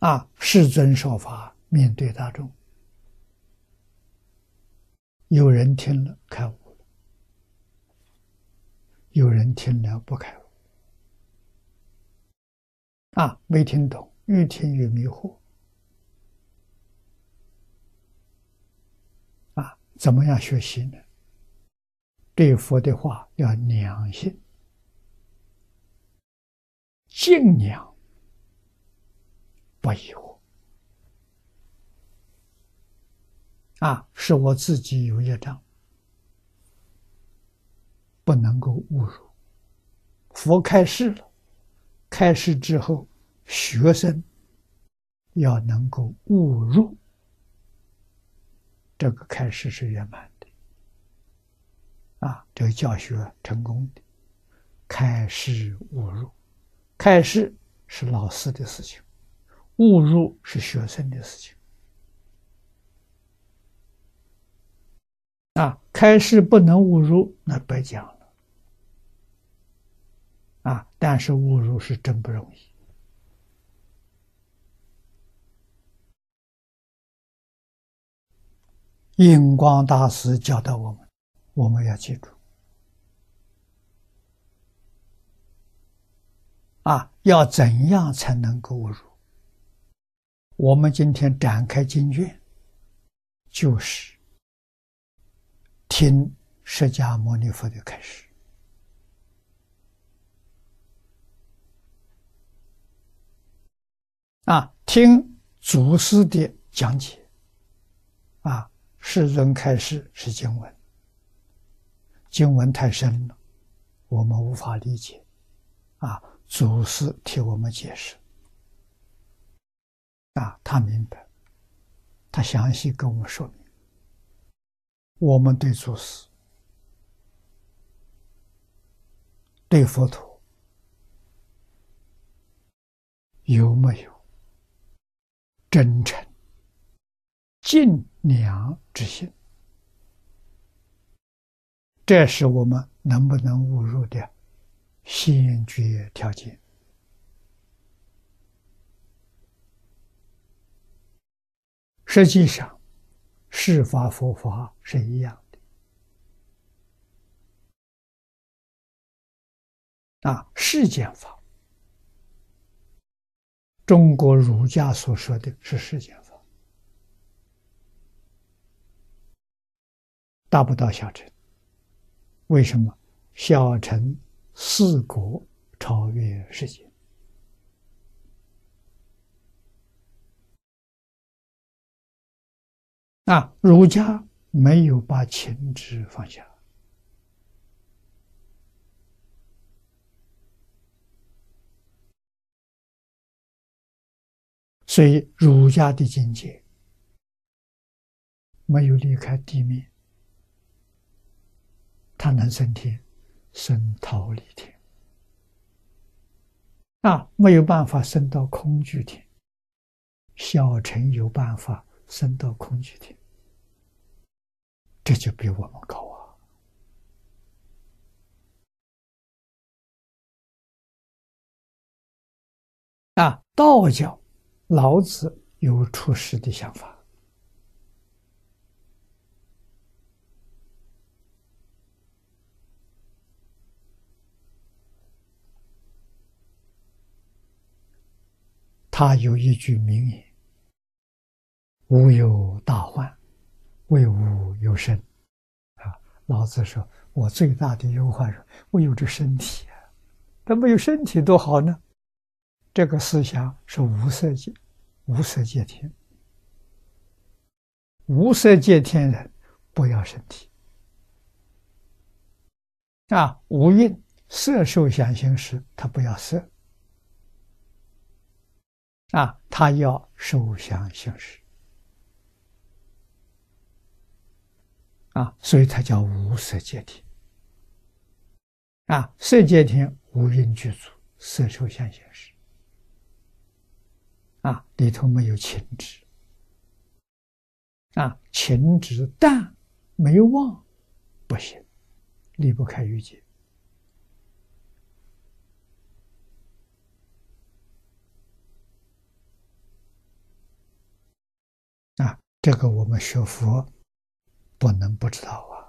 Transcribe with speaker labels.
Speaker 1: 啊，世尊说法，面对大众，有人听了开悟了，有人听了不开悟，啊，没听懂，越听越迷惑，啊，怎么样学习呢？对佛的话要良心，敬仰。不疑惑啊，是我自己有业障，不能够误入。佛开示了，开示之后，学生要能够误入，这个开示是圆满的啊，这个教学成功的。开示误入，开示是老师的事情。误入是学生的事情啊！开示不能误入，那白讲了啊！但是误入是真不容易。印光大师教导我们，我们要记住啊！要怎样才能够误入？我们今天展开经卷，就是听释迦牟尼佛的开始。啊，听祖师的讲解啊，世尊开示是经文，经文太深了，我们无法理解。啊，祖师替我们解释。啊，他明白，他详细跟我们说明，我们对祖师、对佛陀有没有真诚、敬仰之心？这是我们能不能误入的先决条件。实际上，释法佛法是一样的啊。世间法，中国儒家所说的是世间法，大不到小乘。为什么小乘四国超越世界？啊，儒家没有把情执放下，所以儒家的境界没有离开地面，他能升天，升桃李天，啊，没有办法升到空居天，小乘有办法升到空居天。这就比我们高啊！啊，道教老子有出世的想法，他有一句名言：“无有大患。”为无有身，啊！老子说：“我最大的忧患是，我有这身体啊，但没有身体多好呢。”这个思想是无色界，无色界天，无色界天人不要身体啊！无蕴色受想行识，他不要色啊，他要受想行识。啊，所以它叫无色界天。啊，色界天无因具足，色受想行识。啊，里头没有情执。啊，情执淡没忘，不行，离不开欲界。啊这个我们学佛不能不知道啊。